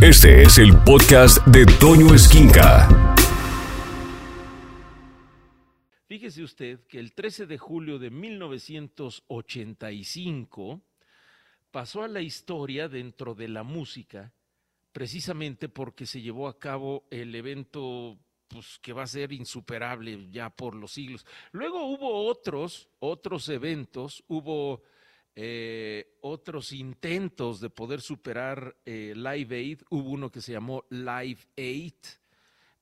Este es el podcast de Toño Esquinca. Fíjese usted que el 13 de julio de 1985 pasó a la historia dentro de la música precisamente porque se llevó a cabo el evento pues, que va a ser insuperable ya por los siglos. Luego hubo otros, otros eventos, hubo eh, otros intentos de poder superar eh, Live Aid. Hubo uno que se llamó Live Aid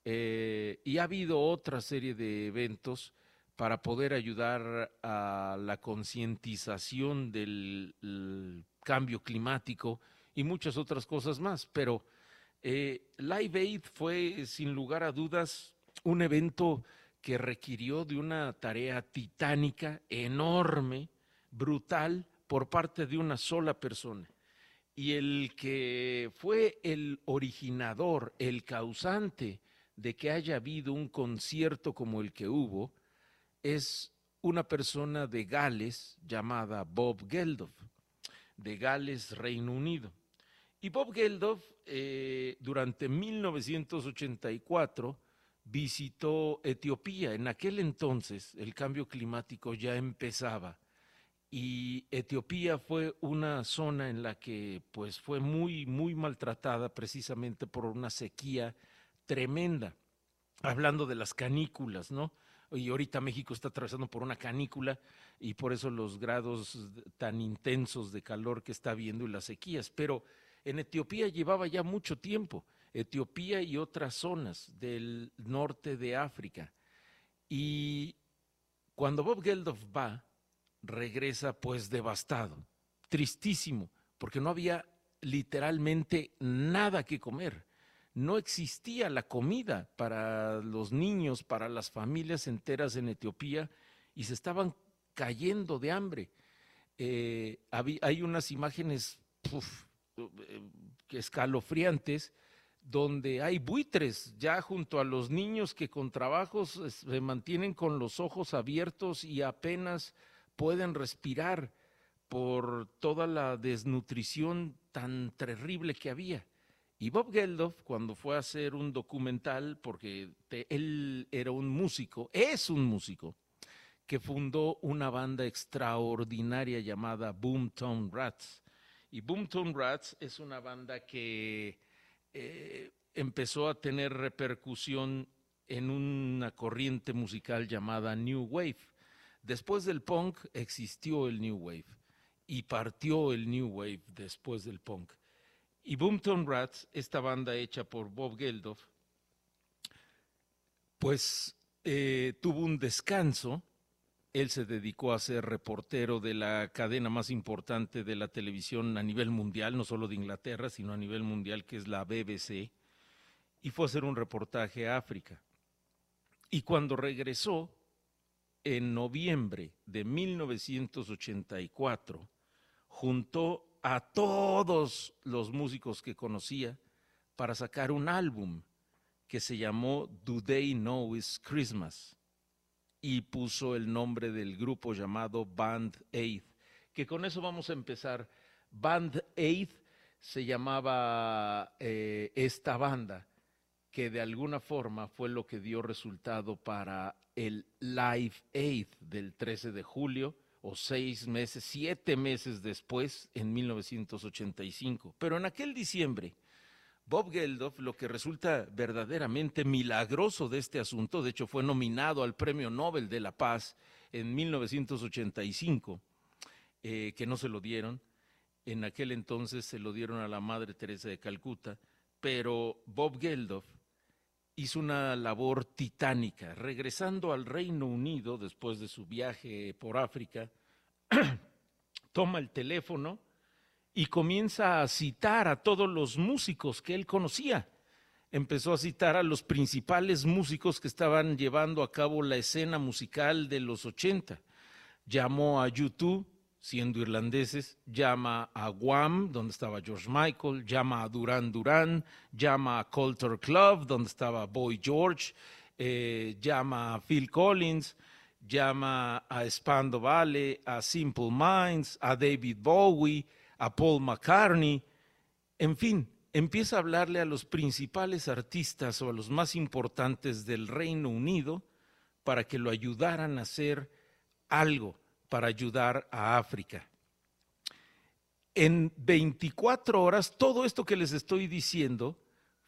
eh, y ha habido otra serie de eventos para poder ayudar a la concientización del cambio climático y muchas otras cosas más. Pero Live Aid fue, sin lugar a dudas, un evento que requirió de una tarea titánica, enorme, brutal, por parte de una sola persona. Y el que fue el originador, el causante de que haya habido un concierto como el que hubo, es una persona de Gales llamada Bob Geldof, de Gales, Reino Unido. Y Bob Geldof, eh, durante 1984, visitó Etiopía. En aquel entonces el cambio climático ya empezaba y Etiopía fue una zona en la que pues fue muy muy maltratada precisamente por una sequía tremenda. Hablando de las canículas, ¿no? Y ahorita México está atravesando por una canícula y por eso los grados tan intensos de calor que está viendo y las sequías, pero en Etiopía llevaba ya mucho tiempo, Etiopía y otras zonas del norte de África. Y cuando Bob Geldof va, regresa pues devastado, tristísimo, porque no había literalmente nada que comer. No existía la comida para los niños, para las familias enteras en Etiopía y se estaban cayendo de hambre. Eh, hay unas imágenes eh, escalofriantes donde hay buitres ya junto a los niños que con trabajos se mantienen con los ojos abiertos y apenas pueden respirar por toda la desnutrición tan terrible que había. Y Bob Geldof, cuando fue a hacer un documental, porque él era un músico, es un músico, que fundó una banda extraordinaria llamada Boomtown Rats. Y Boomtown Rats es una banda que eh, empezó a tener repercusión en una corriente musical llamada New Wave Después del punk existió el New Wave y partió el New Wave después del punk. Y Boomtown Rats, esta banda hecha por Bob Geldof, pues eh, tuvo un descanso. Él se dedicó a ser reportero de la cadena más importante de la televisión a nivel mundial, no solo de Inglaterra, sino a nivel mundial, que es la BBC, y fue a hacer un reportaje a África. Y cuando regresó, en noviembre de 1984 juntó a todos los músicos que conocía para sacar un álbum que se llamó Do They Know It's Christmas y puso el nombre del grupo llamado Band Aid, que con eso vamos a empezar. Band Aid se llamaba eh, esta banda que de alguna forma fue lo que dio resultado para el Live Aid del 13 de julio, o seis meses, siete meses después, en 1985. Pero en aquel diciembre, Bob Geldof, lo que resulta verdaderamente milagroso de este asunto, de hecho fue nominado al Premio Nobel de la Paz en 1985, eh, que no se lo dieron, en aquel entonces se lo dieron a la Madre Teresa de Calcuta, pero Bob Geldof hizo una labor titánica. Regresando al Reino Unido después de su viaje por África, toma el teléfono y comienza a citar a todos los músicos que él conocía. Empezó a citar a los principales músicos que estaban llevando a cabo la escena musical de los 80. Llamó a YouTube, siendo irlandeses, llama a Guam, donde estaba George Michael, llama a Duran Duran, llama a Coulter Club, donde estaba Boy George, eh, llama a Phil Collins, llama a Spando Valley, a Simple Minds, a David Bowie, a Paul McCartney, en fin, empieza a hablarle a los principales artistas o a los más importantes del Reino Unido para que lo ayudaran a hacer algo para ayudar a África. En 24 horas, todo esto que les estoy diciendo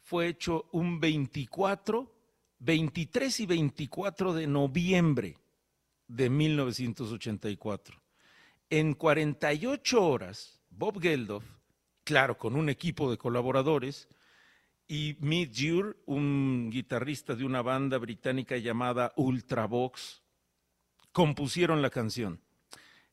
fue hecho un 24, 23 y 24 de noviembre de 1984. En 48 horas, Bob Geldof, claro, con un equipo de colaboradores, y Mick Jure, un guitarrista de una banda británica llamada Ultravox, compusieron la canción.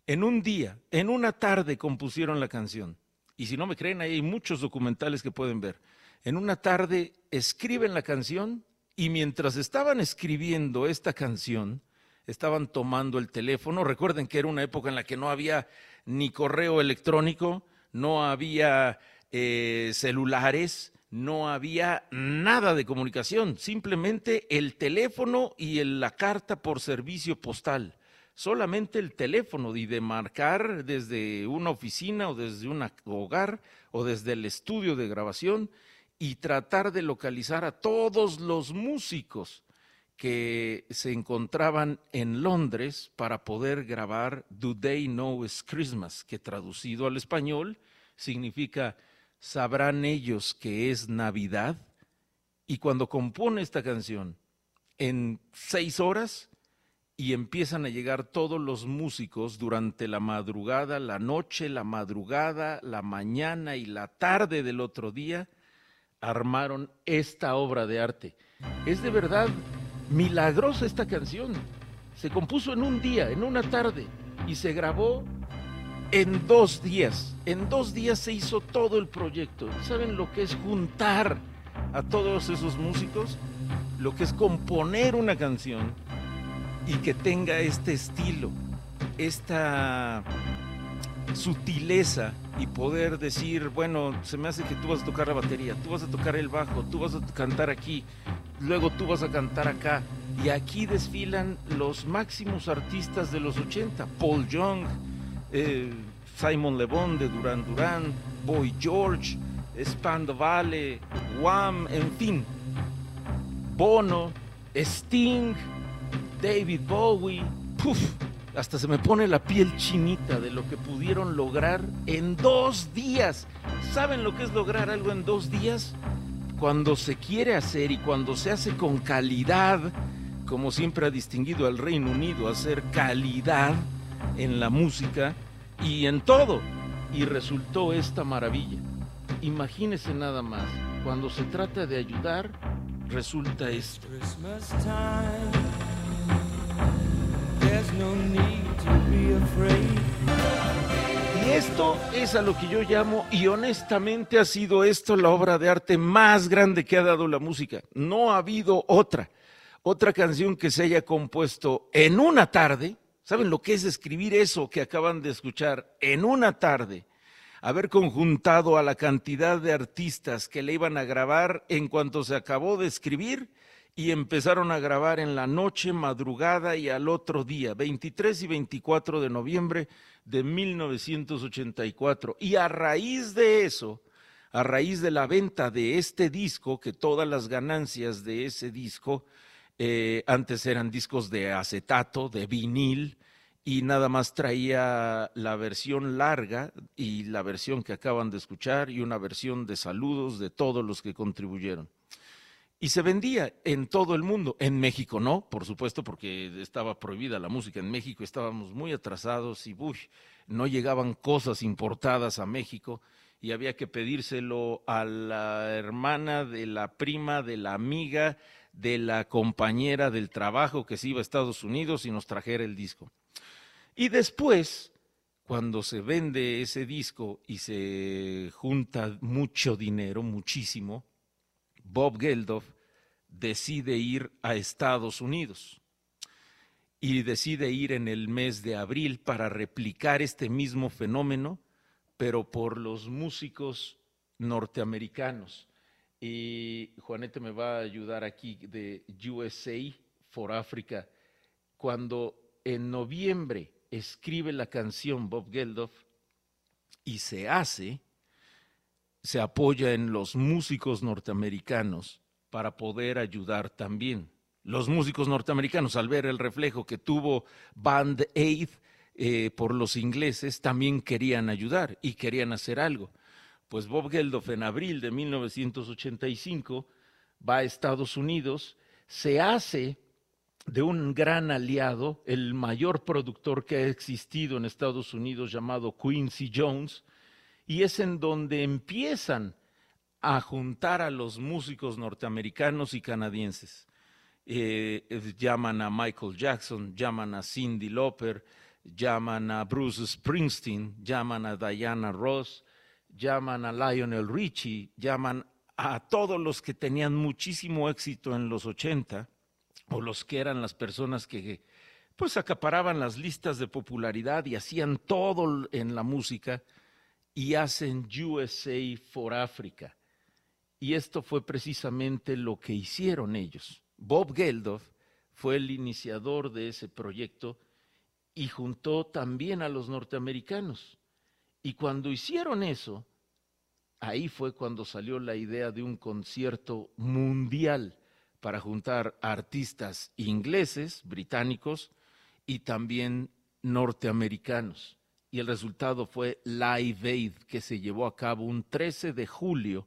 En un día, en una tarde compusieron la canción. Y si no me creen, ahí hay muchos documentales que pueden ver. En una tarde escriben la canción y mientras estaban escribiendo esta canción, estaban tomando el teléfono. Recuerden que era una época en la que no había ni correo electrónico, no había eh, celulares, no había nada de comunicación, simplemente el teléfono y la carta por servicio postal. Solamente el teléfono y de marcar desde una oficina o desde un hogar o desde el estudio de grabación y tratar de localizar a todos los músicos que se encontraban en Londres para poder grabar Do They Know It's Christmas, que traducido al español significa ¿sabrán ellos que es Navidad? Y cuando compone esta canción, en seis horas, y empiezan a llegar todos los músicos durante la madrugada, la noche, la madrugada, la mañana y la tarde del otro día, armaron esta obra de arte. Es de verdad milagrosa esta canción. Se compuso en un día, en una tarde, y se grabó en dos días. En dos días se hizo todo el proyecto. ¿Saben lo que es juntar a todos esos músicos? Lo que es componer una canción y que tenga este estilo, esta sutileza y poder decir, bueno, se me hace que tú vas a tocar la batería, tú vas a tocar el bajo, tú vas a cantar aquí, luego tú vas a cantar acá. Y aquí desfilan los máximos artistas de los 80, Paul Young, eh, Simon Le Bon de Duran Duran, Boy George, Spando Vale, Wham, en fin, Bono, Sting, David Bowie, Puf, hasta se me pone la piel chinita de lo que pudieron lograr en dos días. ¿Saben lo que es lograr algo en dos días? Cuando se quiere hacer y cuando se hace con calidad, como siempre ha distinguido al Reino Unido, hacer calidad en la música y en todo. Y resultó esta maravilla. Imagínese nada más, cuando se trata de ayudar, resulta esto. Y esto es a lo que yo llamo, y honestamente ha sido esto la obra de arte más grande que ha dado la música. No ha habido otra, otra canción que se haya compuesto en una tarde. ¿Saben lo que es escribir eso que acaban de escuchar? En una tarde, haber conjuntado a la cantidad de artistas que le iban a grabar en cuanto se acabó de escribir y empezaron a grabar en la noche, madrugada y al otro día, 23 y 24 de noviembre de 1984. Y a raíz de eso, a raíz de la venta de este disco, que todas las ganancias de ese disco, eh, antes eran discos de acetato, de vinil, y nada más traía la versión larga y la versión que acaban de escuchar y una versión de saludos de todos los que contribuyeron y se vendía en todo el mundo. En México no, por supuesto, porque estaba prohibida la música. En México estábamos muy atrasados y uy, no llegaban cosas importadas a México y había que pedírselo a la hermana de la prima, de la amiga, de la compañera del trabajo que se iba a Estados Unidos y nos trajera el disco. Y después, cuando se vende ese disco y se junta mucho dinero, muchísimo, Bob Geldof decide ir a Estados Unidos y decide ir en el mes de abril para replicar este mismo fenómeno, pero por los músicos norteamericanos. Y Juanete me va a ayudar aquí de USA for Africa. Cuando en noviembre escribe la canción Bob Geldof y se hace, se apoya en los músicos norteamericanos para poder ayudar también. Los músicos norteamericanos, al ver el reflejo que tuvo Band Aid eh, por los ingleses, también querían ayudar y querían hacer algo. Pues Bob Geldof en abril de 1985 va a Estados Unidos, se hace de un gran aliado, el mayor productor que ha existido en Estados Unidos llamado Quincy Jones, y es en donde empiezan a juntar a los músicos norteamericanos y canadienses. Eh, llaman a Michael Jackson, llaman a Cindy Lauper, llaman a Bruce Springsteen, llaman a Diana Ross, llaman a Lionel Richie, llaman a todos los que tenían muchísimo éxito en los 80 o los que eran las personas que pues acaparaban las listas de popularidad y hacían todo en la música y hacen USA for Africa. Y esto fue precisamente lo que hicieron ellos. Bob Geldof fue el iniciador de ese proyecto y juntó también a los norteamericanos. Y cuando hicieron eso, ahí fue cuando salió la idea de un concierto mundial para juntar artistas ingleses, británicos y también norteamericanos y el resultado fue Live Aid, que se llevó a cabo un 13 de julio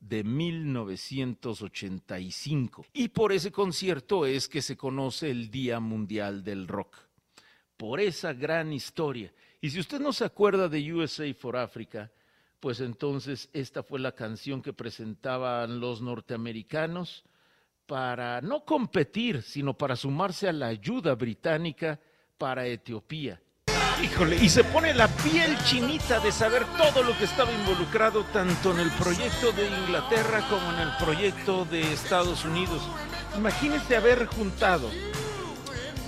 de 1985. Y por ese concierto es que se conoce el Día Mundial del Rock. Por esa gran historia. Y si usted no se acuerda de USA for Africa, pues entonces esta fue la canción que presentaban los norteamericanos para no competir, sino para sumarse a la ayuda británica para Etiopía. Híjole, y se pone la piel chinita de saber todo lo que estaba involucrado tanto en el proyecto de Inglaterra como en el proyecto de Estados Unidos. Imagínese haber juntado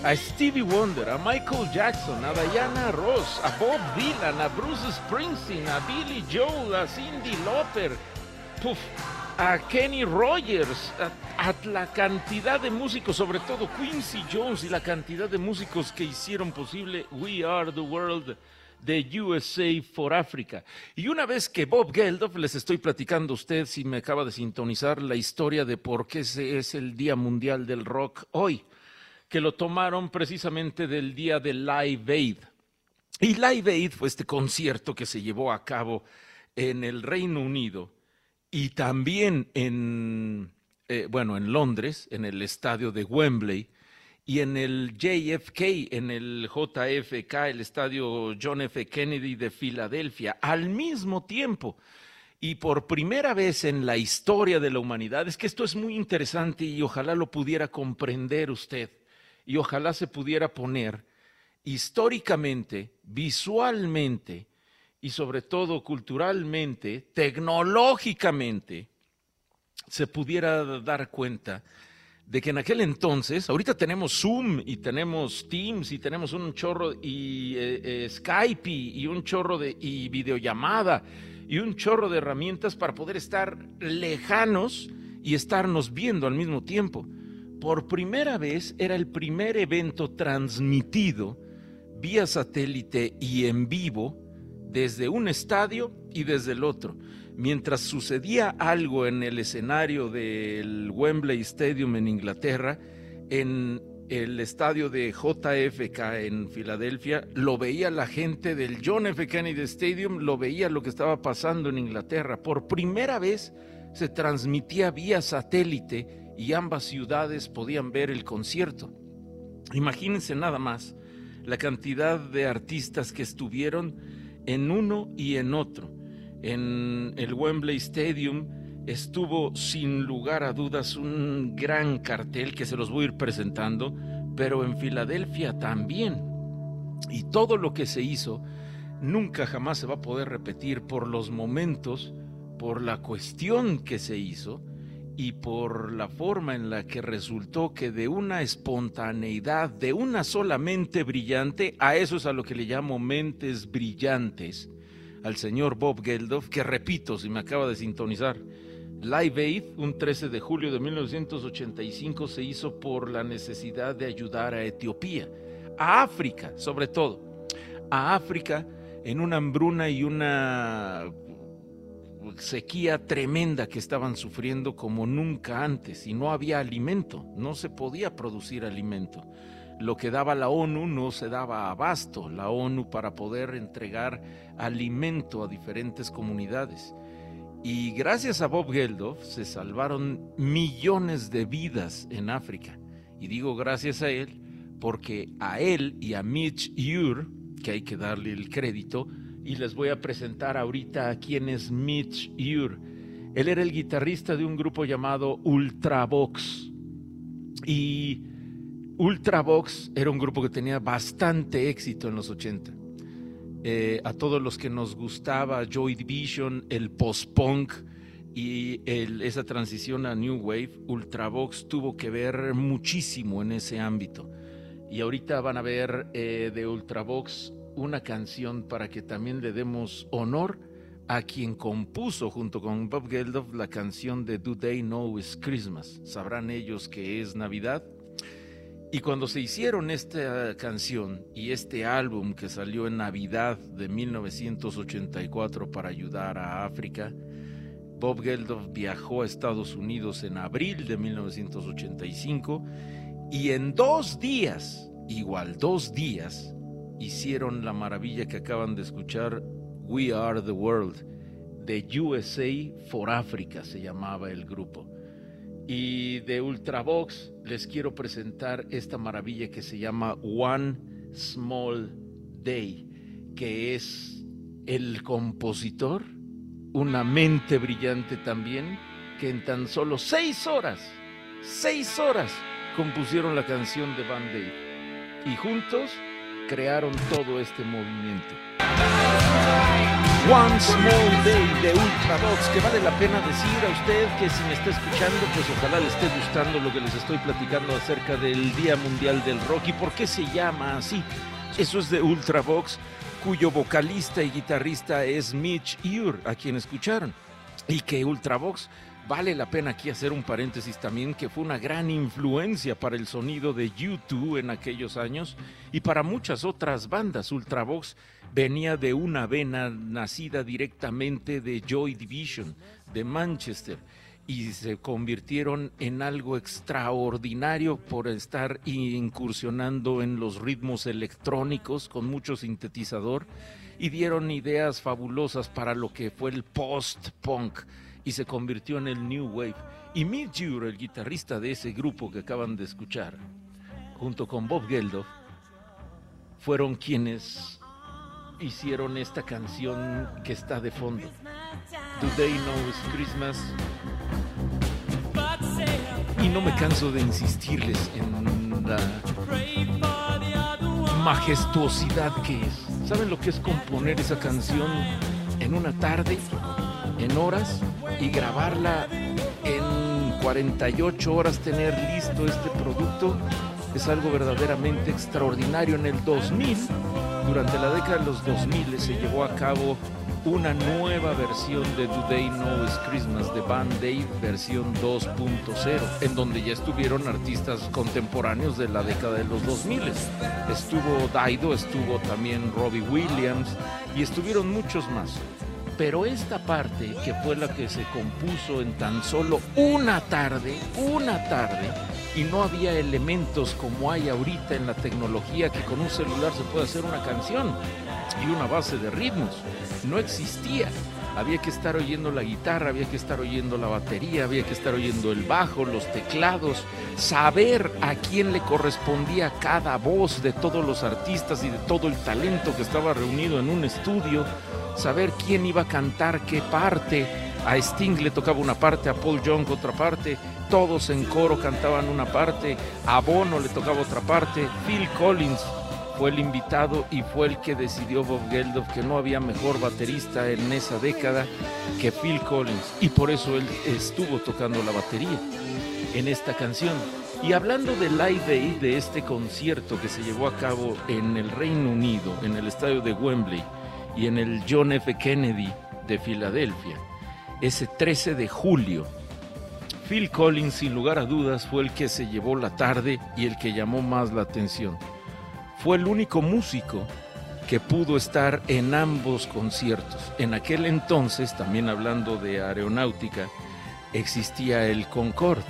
a Stevie Wonder, a Michael Jackson, a Diana Ross, a Bob Dylan, a Bruce Springsteen, a Billy Joel, a Cindy Lauper. Puf, a Kenny Rogers, a, la cantidad de músicos, sobre todo Quincy Jones y la cantidad de músicos que hicieron posible We Are the World de USA for Africa. Y una vez que Bob Geldof, les estoy platicando a usted, si me acaba de sintonizar, la historia de por qué ese es el Día Mundial del Rock hoy, que lo tomaron precisamente del día de Live Aid. Y Live Aid fue este concierto que se llevó a cabo en el Reino Unido y también en, eh, bueno, en Londres, en el estadio de Wembley, y en el JFK, en el JFK, el estadio John F. Kennedy de Filadelfia, al mismo tiempo. Y por primera vez en la historia de la humanidad, es que esto es muy interesante y ojalá lo pudiera comprender usted y ojalá se pudiera poner históricamente, visualmente, y sobre todo culturalmente, tecnológicamente, se pudiera dar cuenta de que en aquel entonces, ahorita tenemos Zoom y tenemos Teams y tenemos un chorro y eh, eh, Skype y, y, un chorro de y videollamada y un chorro de herramientas para poder estar lejanos y estarnos viendo al mismo tiempo. Por primera vez era el primer evento transmitido vía satélite y en vivo desde un estadio y desde el otro. Mientras sucedía algo en el escenario del Wembley Stadium en Inglaterra, en el estadio de JFK en Filadelfia, lo veía la gente del John F. Kennedy Stadium, lo veía lo que estaba pasando en Inglaterra. Por primera vez se transmitía vía satélite y ambas ciudades podían ver el concierto. Imagínense nada más la cantidad de artistas que estuvieron en uno y en otro. En el Wembley Stadium estuvo sin lugar a dudas un gran cartel que se los voy a ir presentando, pero en Filadelfia también. Y todo lo que se hizo nunca jamás se va a poder repetir por los momentos, por la cuestión que se hizo y por la forma en la que resultó que de una espontaneidad, de una sola mente brillante, a eso es a lo que le llamo mentes brillantes, al señor Bob Geldof, que repito, si me acaba de sintonizar, Live Aid, un 13 de julio de 1985, se hizo por la necesidad de ayudar a Etiopía, a África sobre todo, a África en una hambruna y una sequía tremenda que estaban sufriendo como nunca antes y no había alimento, no se podía producir alimento. Lo que daba la ONU no se daba abasto, la ONU para poder entregar alimento a diferentes comunidades. Y gracias a Bob Geldof se salvaron millones de vidas en África. Y digo gracias a él porque a él y a Mitch Ure, que hay que darle el crédito, y les voy a presentar ahorita a quién es Mitch Ure. Él era el guitarrista de un grupo llamado Ultravox. Y Ultravox era un grupo que tenía bastante éxito en los 80. Eh, a todos los que nos gustaba Joy Division, el post-punk y esa transición a New Wave, Ultravox tuvo que ver muchísimo en ese ámbito. Y ahorita van a ver eh, de Ultravox una canción para que también le demos honor a quien compuso junto con Bob Geldof la canción de Do They Know It's Christmas. Sabrán ellos que es Navidad. Y cuando se hicieron esta canción y este álbum que salió en Navidad de 1984 para ayudar a África, Bob Geldof viajó a Estados Unidos en abril de 1985 y en dos días, igual dos días, hicieron la maravilla que acaban de escuchar, We Are the World, de USA for Africa se llamaba el grupo. Y de Ultravox les quiero presentar esta maravilla que se llama One Small Day, que es el compositor, una mente brillante también, que en tan solo seis horas, seis horas, compusieron la canción de Band Aid. Y juntos crearon todo este movimiento. One Small Day de Ultravox, que vale la pena decir a usted que si me está escuchando, pues ojalá le esté gustando lo que les estoy platicando acerca del Día Mundial del Rock y por qué se llama así. Eso es de Ultravox, cuyo vocalista y guitarrista es Mitch Ure, a quien escucharon. Y que Ultravox Vale la pena aquí hacer un paréntesis también que fue una gran influencia para el sonido de U2 en aquellos años y para muchas otras bandas. Ultravox venía de una vena nacida directamente de Joy Division, de Manchester, y se convirtieron en algo extraordinario por estar incursionando en los ritmos electrónicos con mucho sintetizador y dieron ideas fabulosas para lo que fue el post-punk y se convirtió en el New Wave. Y Mick Jure, el guitarrista de ese grupo que acaban de escuchar, junto con Bob Geldof, fueron quienes hicieron esta canción que está de fondo. Today Knows Christmas. Y no me canso de insistirles en la majestuosidad que es. ¿Saben lo que es componer esa canción en una tarde, en horas? Y grabarla en 48 horas, tener listo este producto, es algo verdaderamente extraordinario. En el 2000, durante la década de los 2000, se llevó a cabo una nueva versión de Do They Know Christmas de Band Aid versión 2.0, en donde ya estuvieron artistas contemporáneos de la década de los 2000. Estuvo Daido, estuvo también Robbie Williams y estuvieron muchos más. Pero esta parte, que fue la que se compuso en tan solo una tarde, una tarde, y no había elementos como hay ahorita en la tecnología que con un celular se puede hacer una canción y una base de ritmos. No existía. Había que estar oyendo la guitarra, había que estar oyendo la batería, había que estar oyendo el bajo, los teclados, saber a quién le correspondía cada voz de todos los artistas y de todo el talento que estaba reunido en un estudio saber quién iba a cantar qué parte. A Sting le tocaba una parte, a Paul Young otra parte, todos en coro cantaban una parte, a Bono le tocaba otra parte, Phil Collins fue el invitado y fue el que decidió Bob Geldof que no había mejor baterista en esa década que Phil Collins y por eso él estuvo tocando la batería en esta canción. Y hablando del Live de este concierto que se llevó a cabo en el Reino Unido, en el estadio de Wembley, y en el John F. Kennedy de Filadelfia, ese 13 de julio. Phil Collins, sin lugar a dudas, fue el que se llevó la tarde y el que llamó más la atención. Fue el único músico que pudo estar en ambos conciertos. En aquel entonces, también hablando de aeronáutica, existía el Concorde.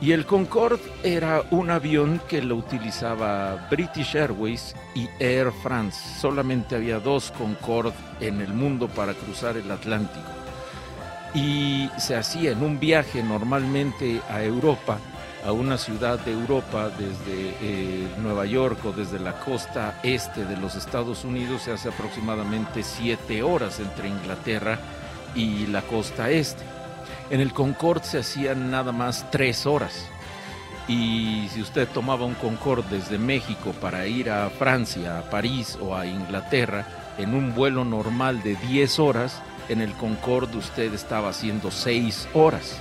Y el Concorde era un avión que lo utilizaba British Airways y Air France. Solamente había dos Concorde en el mundo para cruzar el Atlántico. Y se hacía en un viaje normalmente a Europa a una ciudad de Europa desde eh, Nueva York o desde la costa este de los Estados Unidos se hace aproximadamente siete horas entre Inglaterra y la costa este. En el Concorde se hacían nada más tres horas. Y si usted tomaba un Concorde desde México para ir a Francia, a París o a Inglaterra, en un vuelo normal de 10 horas, en el Concorde usted estaba haciendo seis horas.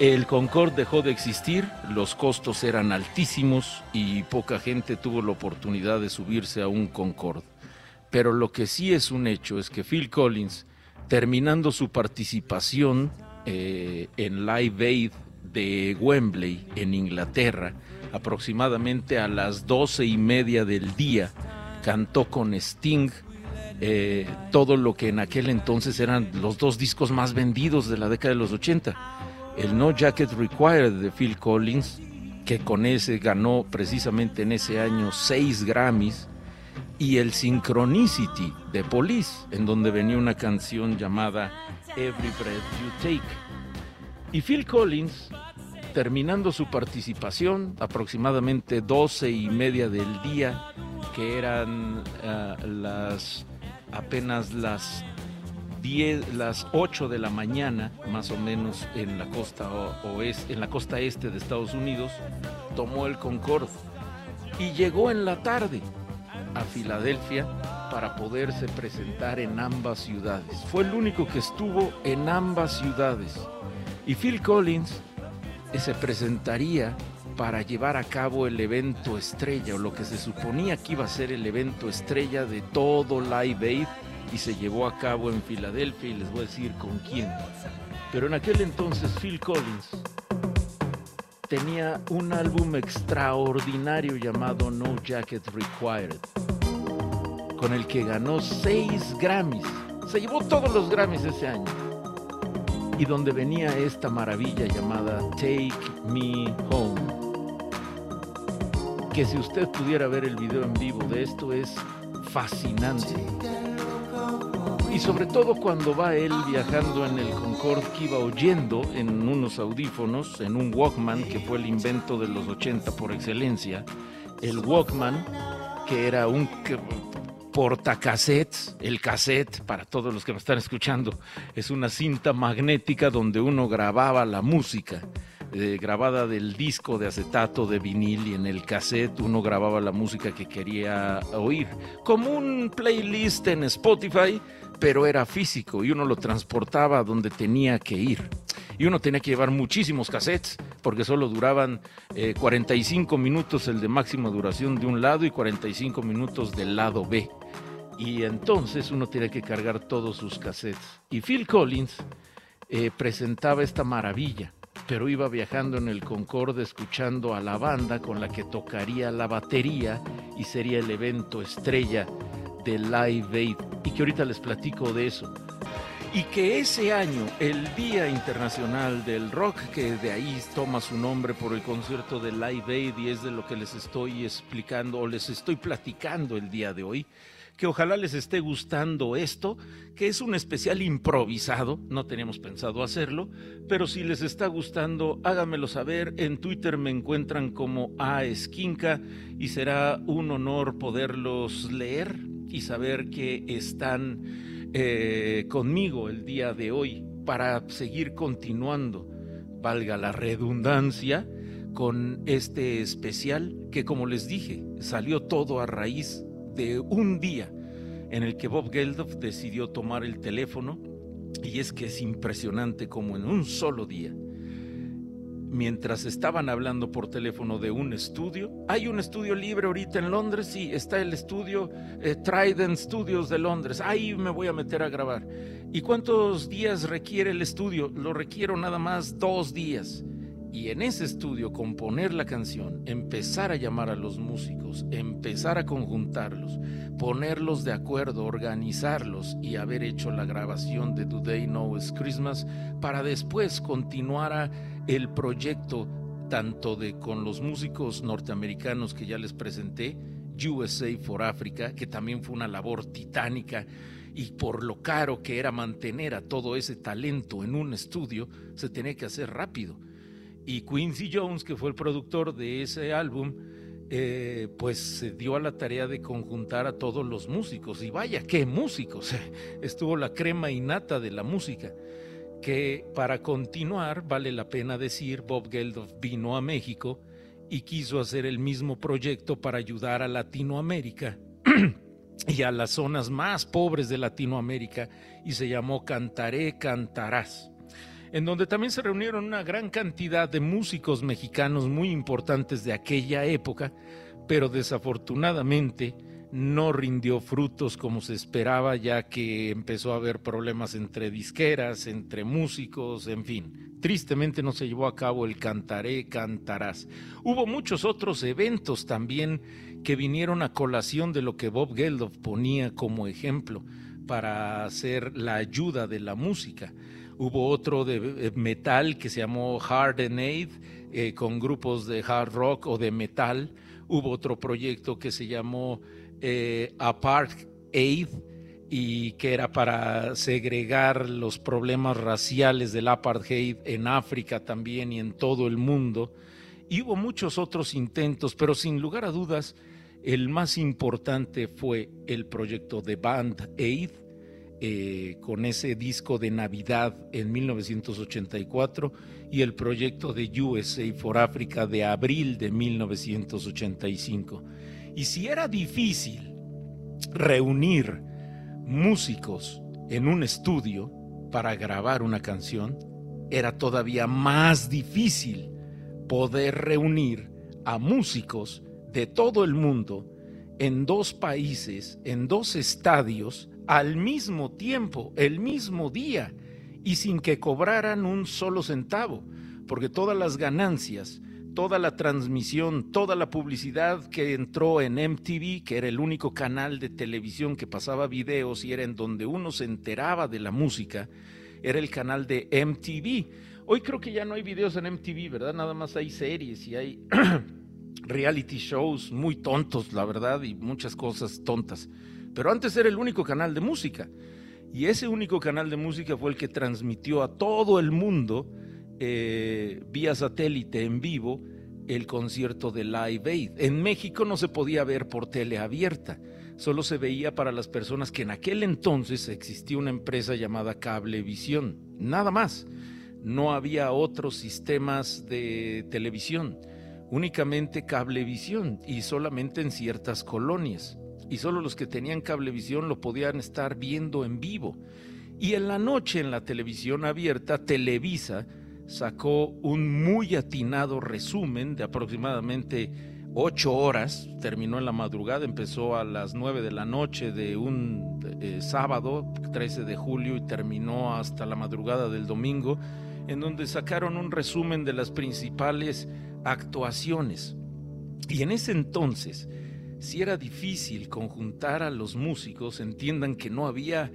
El Concorde dejó de existir, los costos eran altísimos y poca gente tuvo la oportunidad de subirse a un Concorde. Pero lo que sí es un hecho es que Phil Collins, terminando su participación eh, en Live Aid de Wembley en Inglaterra, aproximadamente a las doce y media del día, cantó con Sting eh, todo lo que en aquel entonces eran los dos discos más vendidos de la década de los 80 el No Jacket Required de Phil Collins, que con ese ganó precisamente en ese año seis Grammys, y el Synchronicity de Police, en donde venía una canción llamada Every Breath You Take. Y Phil Collins, terminando su participación, aproximadamente doce y media del día, que eran ah, las apenas las las 8 de la mañana, más o menos en la costa en la costa este de Estados Unidos, tomó el Concorde y llegó en la tarde a Filadelfia para poderse presentar en ambas ciudades. Fue el único que estuvo en ambas ciudades. Y Phil Collins eh, se presentaría para llevar a cabo el evento estrella, o lo que se suponía que iba a ser el evento estrella de todo Live Aid y se llevó a cabo en Filadelfia y les voy a decir con quién. Pero en aquel entonces Phil Collins tenía un álbum extraordinario llamado No Jacket Required, con el que ganó seis Grammys. Se llevó todos los Grammys ese año. Y donde venía esta maravilla llamada Take Me Home. Que si usted pudiera ver el video en vivo de esto es fascinante y sobre todo cuando va él viajando en el Concorde que iba oyendo en unos audífonos, en un Walkman, que fue el invento de los 80 por excelencia, el Walkman, que era un portacassettes, el cassette, para todos los que me están escuchando, es una cinta magnética donde uno grababa la música. Eh, grabada del disco de acetato de vinil y en el cassette uno grababa la música que quería oír, como un playlist en Spotify, pero era físico y uno lo transportaba donde tenía que ir. Y uno tenía que llevar muchísimos cassettes porque solo duraban 45 eh, minutos el de máxima duración de un lado y 45 minutos del lado B. Y entonces uno tenía que cargar todos sus cassettes. Y Phil Collins eh, presentaba esta maravilla, pero iba viajando en el Concorde escuchando a la banda con la que tocaría la batería y sería el evento estrella de Live Aid y que ahorita les platico de eso. Y que ese año, el Día Internacional del Rock, que de ahí toma su nombre por el concierto de Live Aid y es de lo que les estoy explicando o les estoy platicando el día de hoy, que ojalá les esté gustando esto, que es un especial improvisado, no teníamos pensado hacerlo, pero si les está gustando, háganmelo saber, en Twitter me encuentran como A Esquinca y será un honor poderlos leer y saber que están eh, conmigo el día de hoy para seguir continuando, valga la redundancia, con este especial que como les dije, salió todo a raíz de un día en el que Bob Geldof decidió tomar el teléfono y es que es impresionante como en un solo día mientras estaban hablando por teléfono de un estudio. Hay un estudio libre ahorita en Londres, sí, está el estudio eh, Trident Studios de Londres. Ahí me voy a meter a grabar. ¿Y cuántos días requiere el estudio? Lo requiero nada más dos días. Y en ese estudio componer la canción, empezar a llamar a los músicos, empezar a conjuntarlos, ponerlos de acuerdo, organizarlos y haber hecho la grabación de Do They Know It's Christmas para después continuar el proyecto tanto de con los músicos norteamericanos que ya les presenté, USA for Africa, que también fue una labor titánica y por lo caro que era mantener a todo ese talento en un estudio, se tenía que hacer rápido. Y Quincy Jones, que fue el productor de ese álbum, eh, pues se dio a la tarea de conjuntar a todos los músicos. Y vaya, qué músicos. Estuvo la crema innata de la música. Que para continuar, vale la pena decir, Bob Geldof vino a México y quiso hacer el mismo proyecto para ayudar a Latinoamérica y a las zonas más pobres de Latinoamérica y se llamó Cantaré, Cantarás en donde también se reunieron una gran cantidad de músicos mexicanos muy importantes de aquella época, pero desafortunadamente no rindió frutos como se esperaba, ya que empezó a haber problemas entre disqueras, entre músicos, en fin. Tristemente no se llevó a cabo el Cantaré, Cantarás. Hubo muchos otros eventos también que vinieron a colación de lo que Bob Geldof ponía como ejemplo para hacer la ayuda de la música. Hubo otro de metal que se llamó Hard and Aid, eh, con grupos de hard rock o de metal. Hubo otro proyecto que se llamó eh, Apart Aid y que era para segregar los problemas raciales del apartheid en África también y en todo el mundo. Y hubo muchos otros intentos, pero sin lugar a dudas, el más importante fue el proyecto de Band Aid, eh, con ese disco de Navidad en 1984 y el proyecto de USA for Africa de abril de 1985. Y si era difícil reunir músicos en un estudio para grabar una canción, era todavía más difícil poder reunir a músicos de todo el mundo en dos países, en dos estadios, al mismo tiempo, el mismo día, y sin que cobraran un solo centavo, porque todas las ganancias, toda la transmisión, toda la publicidad que entró en MTV, que era el único canal de televisión que pasaba videos y era en donde uno se enteraba de la música, era el canal de MTV. Hoy creo que ya no hay videos en MTV, ¿verdad? Nada más hay series y hay reality shows muy tontos, la verdad, y muchas cosas tontas. Pero antes era el único canal de música. Y ese único canal de música fue el que transmitió a todo el mundo eh, vía satélite en vivo el concierto de Live Aid. En México no se podía ver por tele abierta, solo se veía para las personas que en aquel entonces existía una empresa llamada Cablevisión, nada más. No había otros sistemas de televisión, únicamente Cablevisión y solamente en ciertas colonias y solo los que tenían cablevisión lo podían estar viendo en vivo. Y en la noche en la televisión abierta, Televisa sacó un muy atinado resumen de aproximadamente ocho horas, terminó en la madrugada, empezó a las nueve de la noche de un eh, sábado, 13 de julio, y terminó hasta la madrugada del domingo, en donde sacaron un resumen de las principales actuaciones. Y en ese entonces, si era difícil conjuntar a los músicos, entiendan que no había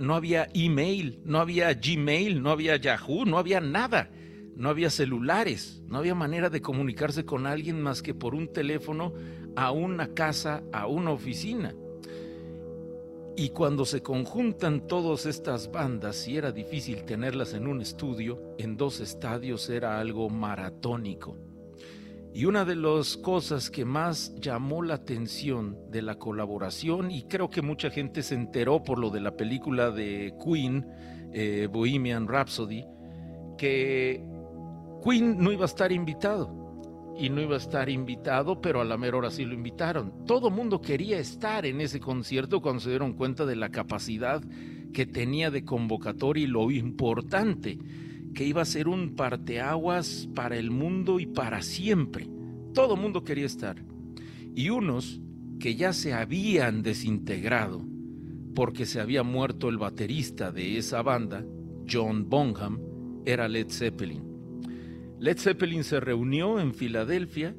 no había email, no había Gmail, no había Yahoo, no había nada, no había celulares, no había manera de comunicarse con alguien más que por un teléfono a una casa, a una oficina. Y cuando se conjuntan todas estas bandas, si era difícil tenerlas en un estudio, en dos estadios era algo maratónico. Y una de las cosas que más llamó la atención de la colaboración, y creo que mucha gente se enteró por lo de la película de Queen, eh, Bohemian Rhapsody, que Queen no iba a estar invitado. Y no iba a estar invitado, pero a la mera hora sí lo invitaron. Todo mundo quería estar en ese concierto cuando se dieron cuenta de la capacidad que tenía de convocatoria y lo importante que iba a ser un parteaguas para el mundo y para siempre. Todo mundo quería estar. Y unos que ya se habían desintegrado porque se había muerto el baterista de esa banda, John Bonham, era Led Zeppelin. Led Zeppelin se reunió en Filadelfia,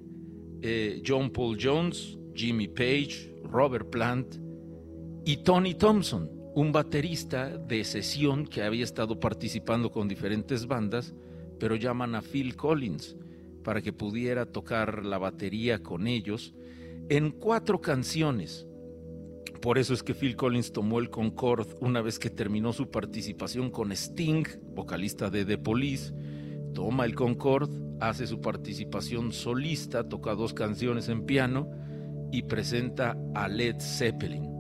eh, John Paul Jones, Jimmy Page, Robert Plant y Tony Thompson, un baterista de sesión que había estado participando con diferentes bandas, pero llaman a Phil Collins para que pudiera tocar la batería con ellos en cuatro canciones. Por eso es que Phil Collins tomó el Concord una vez que terminó su participación con Sting, vocalista de The Police. Toma el Concord, hace su participación solista, toca dos canciones en piano y presenta a Led Zeppelin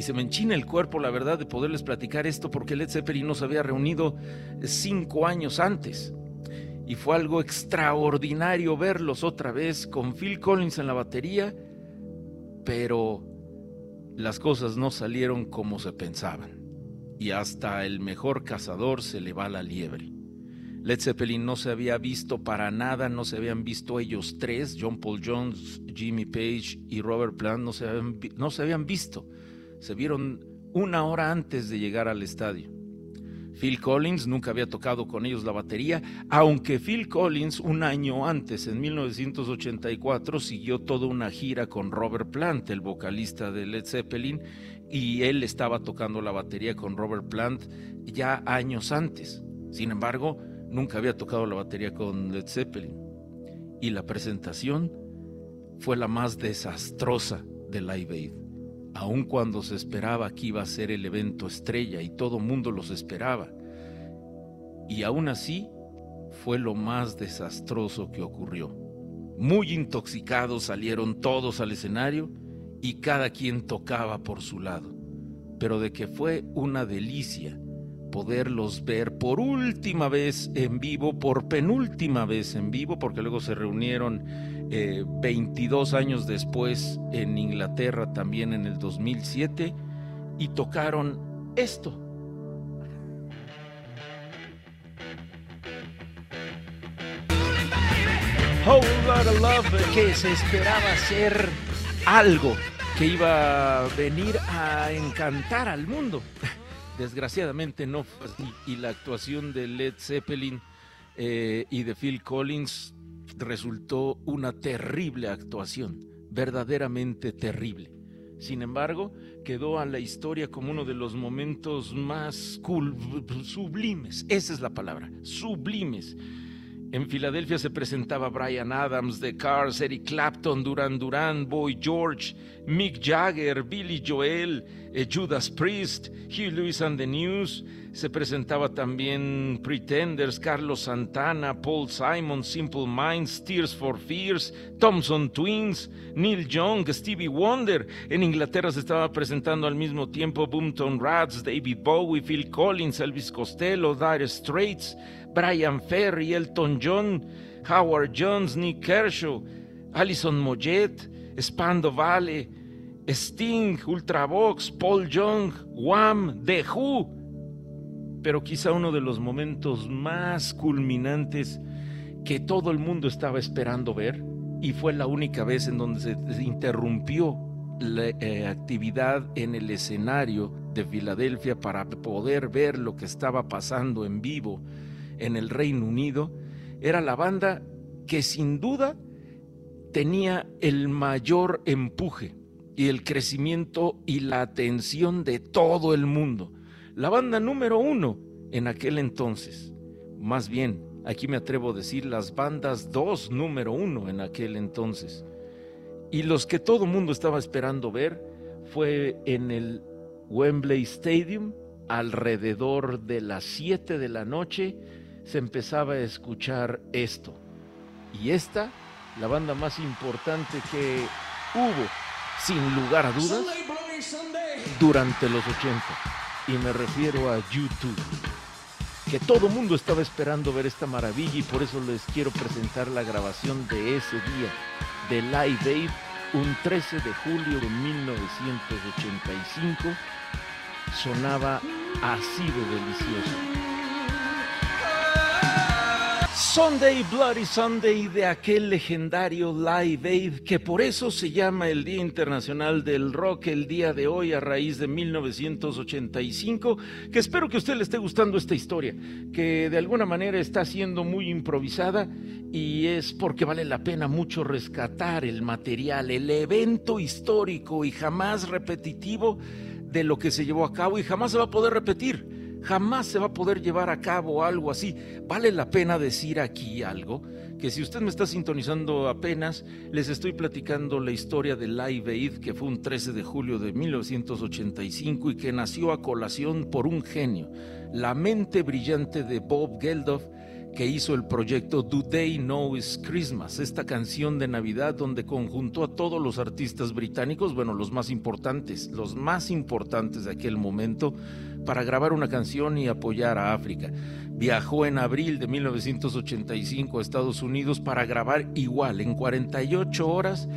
y se me enchina el cuerpo, la verdad, de poderles platicar esto porque Led Zeppelin no se había reunido cinco años antes. Y fue algo extraordinario verlos otra vez con Phil Collins en la batería, pero las cosas no salieron como se pensaban. Y hasta el mejor cazador se le va la liebre. Led Zeppelin no se había visto para nada, no se habían visto ellos tres, John Paul Jones, Jimmy Page y Robert Plant, no se habían, no se habían visto se vieron una hora antes de llegar al estadio. Phil Collins nunca había tocado con ellos la batería, aunque Phil Collins un año antes, en 1984, siguió toda una gira con Robert Plant, el vocalista de Led Zeppelin, y él estaba tocando la batería con Robert Plant ya años antes. Sin embargo, nunca había tocado la batería con Led Zeppelin. Y la presentación fue la más desastrosa de Live Aid aun cuando se esperaba que iba a ser el evento estrella y todo mundo los esperaba. Y aún así fue lo más desastroso que ocurrió. Muy intoxicados salieron todos al escenario y cada quien tocaba por su lado. Pero de que fue una delicia poderlos ver por última vez en vivo, por penúltima vez en vivo, porque luego se reunieron 22 eh, años después en Inglaterra, también en el 2007, y tocaron esto. Whole Lot of Love, que se esperaba ser algo que iba a venir a encantar al mundo. Desgraciadamente no fue así. Y la actuación de Led Zeppelin eh, y de Phil Collins resultó una terrible actuación, verdaderamente terrible. Sin embargo, quedó a la historia como uno de los momentos más sublimes, esa es la palabra, sublimes. En Filadelfia se presentaba Brian Adams, The Cars, Eric Clapton, Duran Duran, Boy George, Mick Jagger, Billy Joel, eh, Judas Priest, Hugh Lewis and the News, se presentaba también Pretenders, Carlos Santana, Paul Simon, Simple Minds, Tears for Fears, Thompson Twins, Neil Young, Stevie Wonder. En Inglaterra se estaba presentando al mismo tiempo Boomtown Rats, David Bowie, Phil Collins, Elvis Costello, Dire Straits, Brian Ferry, Elton John, Howard Jones, Nick Kershaw, Alison Mojet, Spando Valley, Sting, Ultravox, Paul Young, Wham, The Who. Pero quizá uno de los momentos más culminantes que todo el mundo estaba esperando ver y fue la única vez en donde se interrumpió la eh, actividad en el escenario de Filadelfia para poder ver lo que estaba pasando en vivo en el Reino Unido, era la banda que sin duda tenía el mayor empuje y el crecimiento y la atención de todo el mundo la banda número uno en aquel entonces. Más bien, aquí me atrevo a decir las bandas dos número uno en aquel entonces. Y los que todo el mundo estaba esperando ver fue en el Wembley Stadium, alrededor de las 7 de la noche, se empezaba a escuchar esto. Y esta, la banda más importante que hubo, sin lugar a dudas, durante los 80 y me refiero a YouTube. Que todo mundo estaba esperando ver esta maravilla y por eso les quiero presentar la grabación de ese día de Live Aid, un 13 de julio de 1985. Sonaba así de delicioso. Sunday, Bloody Sunday de aquel legendario Live Aid, que por eso se llama el Día Internacional del Rock el día de hoy a raíz de 1985, que espero que a usted le esté gustando esta historia, que de alguna manera está siendo muy improvisada y es porque vale la pena mucho rescatar el material, el evento histórico y jamás repetitivo de lo que se llevó a cabo y jamás se va a poder repetir Jamás se va a poder llevar a cabo algo así. Vale la pena decir aquí algo, que si usted me está sintonizando apenas, les estoy platicando la historia de Live Aid, que fue un 13 de julio de 1985 y que nació a colación por un genio, la mente brillante de Bob Geldof, que hizo el proyecto Do They Know It's Christmas, esta canción de Navidad donde conjuntó a todos los artistas británicos, bueno, los más importantes, los más importantes de aquel momento, para grabar una canción y apoyar a África. Viajó en abril de 1985 a Estados Unidos para grabar igual, en 48 horas,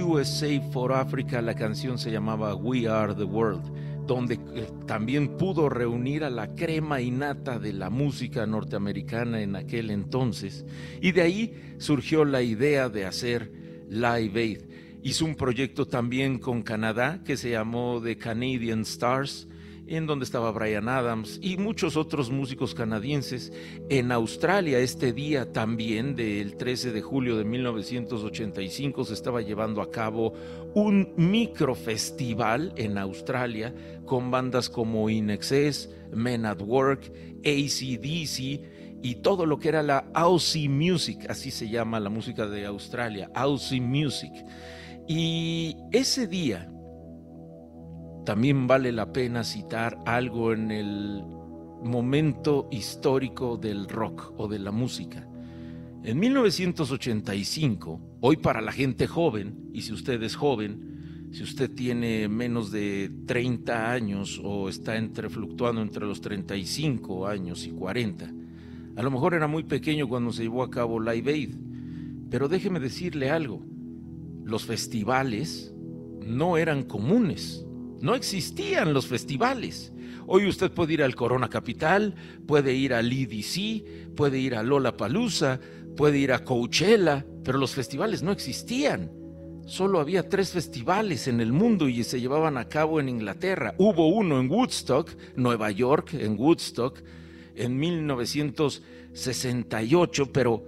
USA for Africa, la canción se llamaba We Are the World donde eh, también pudo reunir a la crema innata de la música norteamericana en aquel entonces. Y de ahí surgió la idea de hacer Live Aid. Hizo un proyecto también con Canadá que se llamó The Canadian Stars, en donde estaba Brian Adams y muchos otros músicos canadienses. En Australia, este día también, del 13 de julio de 1985, se estaba llevando a cabo un microfestival en Australia con bandas como In Excess, Men at Work, ACDC y todo lo que era la Aussie Music, así se llama la música de Australia, Aussie Music. Y ese día, también vale la pena citar algo en el momento histórico del rock o de la música. En 1985, hoy para la gente joven, y si usted es joven, si usted tiene menos de 30 años o está entre, fluctuando entre los 35 años y 40, a lo mejor era muy pequeño cuando se llevó a cabo Live Aid, pero déjeme decirle algo, los festivales no eran comunes no existían los festivales. Hoy usted puede ir al Corona Capital, puede ir al EDC, puede ir a Lola Palusa, puede ir a Coachella, pero los festivales no existían. Solo había tres festivales en el mundo y se llevaban a cabo en Inglaterra. Hubo uno en Woodstock, Nueva York, en Woodstock, en 1968, pero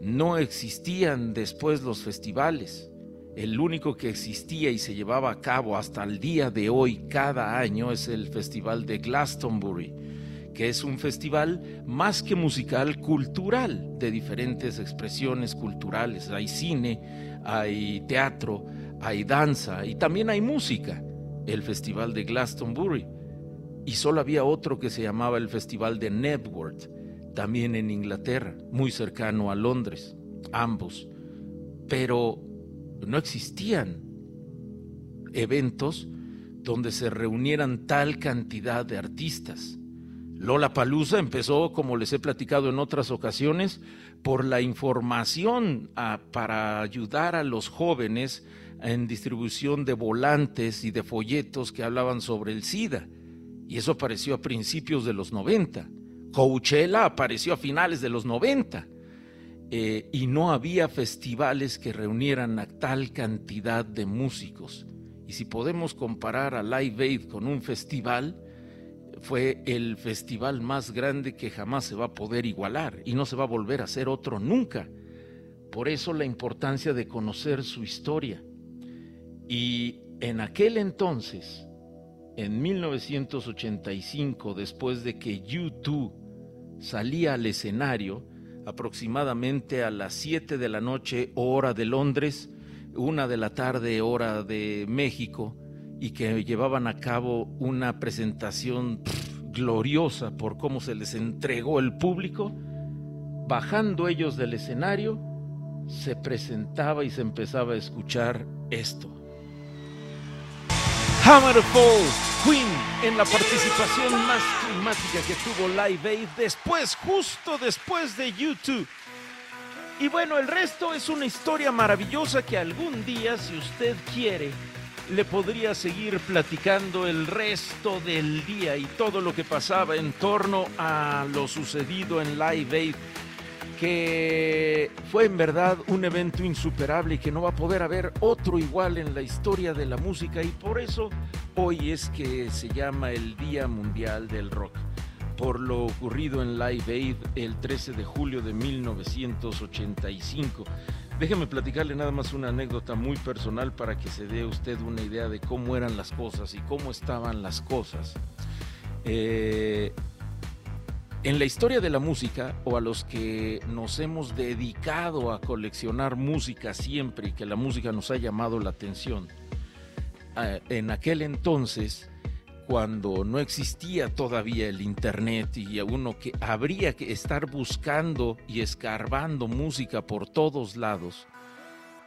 no existían después los festivales. El único que existía y se llevaba a cabo hasta el día de hoy cada año es el Festival de Glastonbury, que es un festival más que musical, cultural, de diferentes expresiones culturales. Hay cine, hay teatro, hay danza y también hay música, el Festival de Glastonbury. Y solo había otro que se llamaba el Festival de Network, también en Inglaterra, muy cercano a Londres, ambos. Pero no existían eventos donde se reunieran tal cantidad de artistas. Lola Palusa empezó, como les he platicado en otras ocasiones, por la información para ayudar a los jóvenes en distribución de volantes y de folletos que hablaban sobre el SIDA. Y eso apareció a principios de los 90. Coachella apareció a finales de los 90. Eh, y no había festivales que reunieran a tal cantidad de músicos. Y si podemos comparar a Live Aid con un festival, fue el festival más grande que jamás se va a poder igualar y no se va a volver a hacer otro nunca. Por eso la importancia de conocer su historia. Y en aquel entonces, en 1985, después de que U2 salía al escenario, aproximadamente a las 7 de la noche hora de Londres, una de la tarde hora de México, y que llevaban a cabo una presentación gloriosa por cómo se les entregó el público, bajando ellos del escenario, se presentaba y se empezaba a escuchar esto. Hammerfall, Queen en la participación más que tuvo Live Aid después, justo después de YouTube. Y bueno, el resto es una historia maravillosa que algún día, si usted quiere, le podría seguir platicando el resto del día y todo lo que pasaba en torno a lo sucedido en Live Aid. Que fue en verdad un evento insuperable y que no va a poder haber otro igual en la historia de la música y por eso hoy es que se llama el Día Mundial del Rock por lo ocurrido en Live Aid el 13 de julio de 1985. Déjeme platicarle nada más una anécdota muy personal para que se dé usted una idea de cómo eran las cosas y cómo estaban las cosas. Eh, en la historia de la música, o a los que nos hemos dedicado a coleccionar música siempre y que la música nos ha llamado la atención, eh, en aquel entonces, cuando no existía todavía el Internet y uno que habría que estar buscando y escarbando música por todos lados,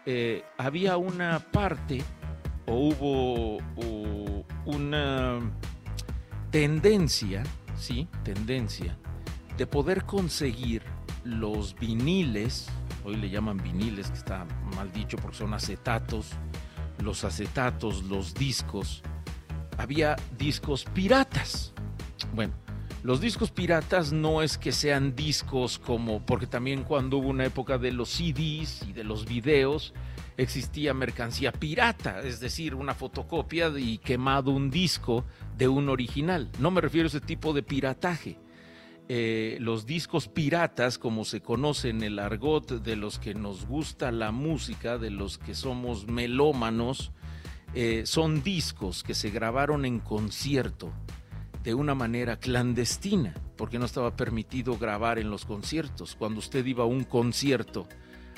eh, había una parte o hubo una tendencia, sí, tendencia, de poder conseguir los viniles, hoy le llaman viniles, que está mal dicho porque son acetatos, los acetatos, los discos, había discos piratas. Bueno, los discos piratas no es que sean discos como, porque también cuando hubo una época de los CDs y de los videos, existía mercancía pirata, es decir, una fotocopia y quemado un disco de un original. No me refiero a ese tipo de pirataje. Eh, los discos piratas, como se conoce en el argot de los que nos gusta la música, de los que somos melómanos, eh, son discos que se grabaron en concierto de una manera clandestina, porque no estaba permitido grabar en los conciertos. Cuando usted iba a un concierto,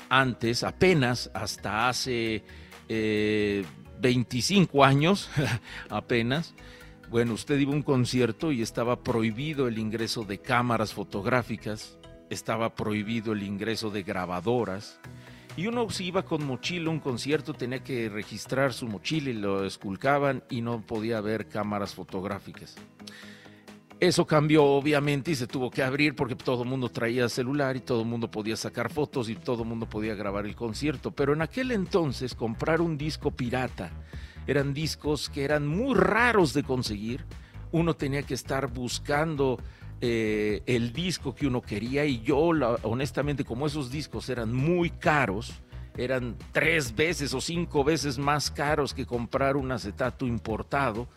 antes, apenas hasta hace 25 eh, años, apenas, bueno, usted iba a un concierto y estaba prohibido el ingreso de cámaras fotográficas, estaba prohibido el ingreso de grabadoras. Y uno si iba con mochila a un concierto tenía que registrar su mochila y lo esculcaban y no podía haber cámaras fotográficas. Eso cambió obviamente y se tuvo que abrir porque todo el mundo traía celular y todo el mundo podía sacar fotos y todo el mundo podía grabar el concierto. Pero en aquel entonces comprar un disco pirata eran discos que eran muy raros de conseguir. Uno tenía que estar buscando eh, el disco que uno quería y yo honestamente como esos discos eran muy caros, eran tres veces o cinco veces más caros que comprar un acetato importado.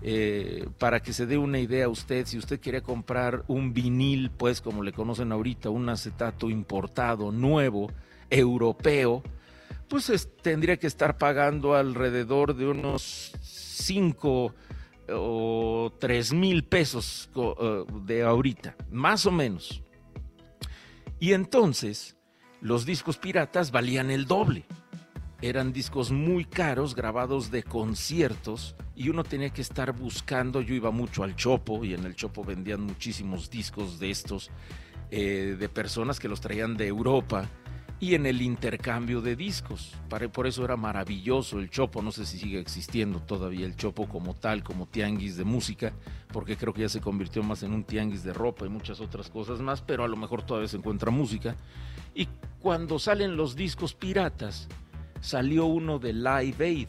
Eh, para que se dé una idea usted, si usted quería comprar un vinil, pues como le conocen ahorita, un acetato importado, nuevo, europeo, pues tendría que estar pagando alrededor de unos 5 o 3 mil pesos eh, de ahorita, más o menos. Y entonces los discos piratas valían el doble. Eran discos muy caros, grabados de conciertos, y uno tenía que estar buscando. Yo iba mucho al Chopo, y en el Chopo vendían muchísimos discos de estos, eh, de personas que los traían de Europa y en el intercambio de discos. Por eso era maravilloso el Chopo, no sé si sigue existiendo todavía el Chopo como tal, como tianguis de música, porque creo que ya se convirtió más en un tianguis de ropa y muchas otras cosas más, pero a lo mejor todavía se encuentra música. Y cuando salen los discos piratas, salió uno de Live Aid.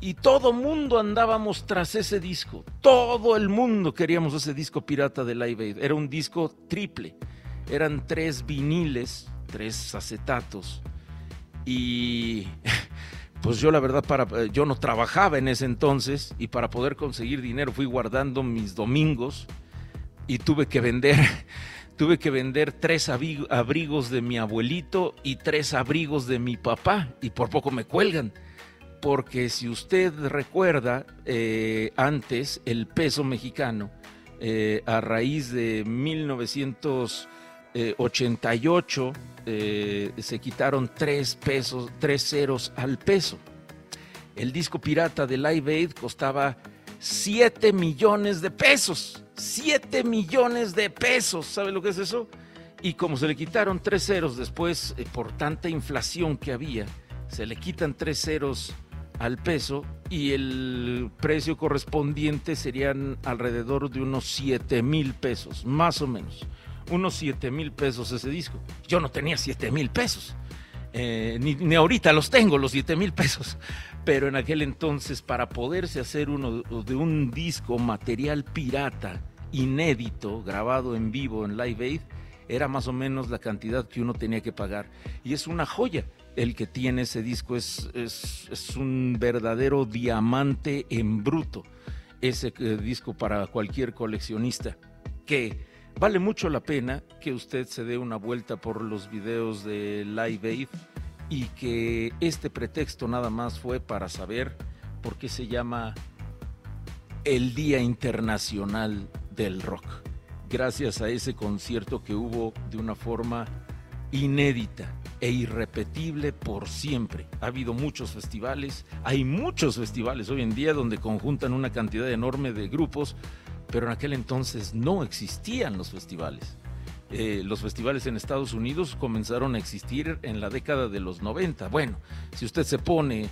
Y todo mundo andábamos tras ese disco. Todo el mundo queríamos ese disco pirata de Live Aid. Era un disco triple. Eran tres viniles tres acetatos. Y pues yo la verdad para yo no trabajaba en ese entonces y para poder conseguir dinero fui guardando mis domingos y tuve que vender tuve que vender tres abrigos de mi abuelito y tres abrigos de mi papá y por poco me cuelgan porque si usted recuerda eh, antes el peso mexicano eh, a raíz de 1988 eh, se quitaron tres pesos, tres ceros al peso. El disco pirata de Live Aid costaba 7 millones de pesos. 7 millones de pesos. ¿Sabe lo que es eso? Y como se le quitaron tres ceros después, eh, por tanta inflación que había, se le quitan tres ceros al peso y el precio correspondiente serían alrededor de unos 7 mil pesos, más o menos unos 7 mil pesos ese disco. Yo no tenía 7 mil pesos. Eh, ni, ahorita los tengo, los 7 mil pesos. Pero en aquel entonces, para poderse hacer uno de un disco material pirata, inédito, grabado en vivo en Live Aid, era más o menos la cantidad que uno tenía que pagar. Y es una joya. El que tiene ese disco es, es, un verdadero diamante en bruto. Ese eh, disco para cualquier coleccionista. Que vale mucho la pena que usted se dé una vuelta por los videos de Live Aid y que este pretexto nada más fue para saber por qué se llama el Día Internacional del Rock. Gracias a ese concierto que hubo de una forma inédita e irrepetible por siempre. Ha habido muchos festivales, hay muchos festivales hoy en día donde conjuntan una cantidad enorme de grupos, pero en aquel entonces no existían los festivales. Eh, los festivales en Estados Unidos comenzaron a existir en la década de los 90. Bueno, si usted se pone eh,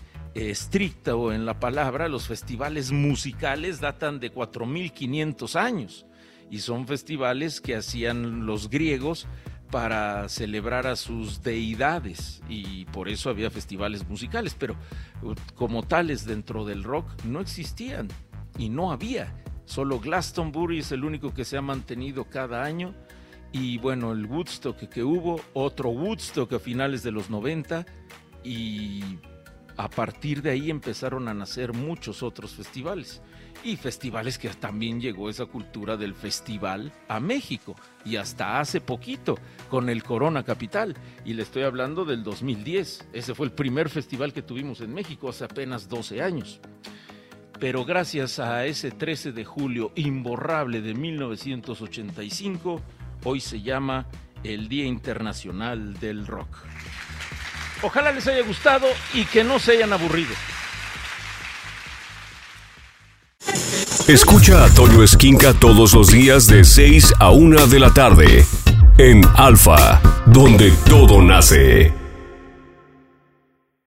estricta o en la palabra, los festivales musicales datan de 4.500 años y son festivales que hacían los griegos para celebrar a sus deidades y por eso había festivales musicales, pero como tales dentro del rock no existían y no había. Solo Glastonbury es el único que se ha mantenido cada año y bueno, el Woodstock que hubo, otro Woodstock a finales de los 90 y a partir de ahí empezaron a nacer muchos otros festivales y festivales que también llegó esa cultura del festival a México y hasta hace poquito con el Corona Capital y le estoy hablando del 2010, ese fue el primer festival que tuvimos en México hace apenas 12 años. Pero gracias a ese 13 de julio imborrable de 1985, hoy se llama el Día Internacional del Rock. Ojalá les haya gustado y que no se hayan aburrido. Escucha a Toño Esquinca todos los días de 6 a 1 de la tarde en Alfa, donde todo nace.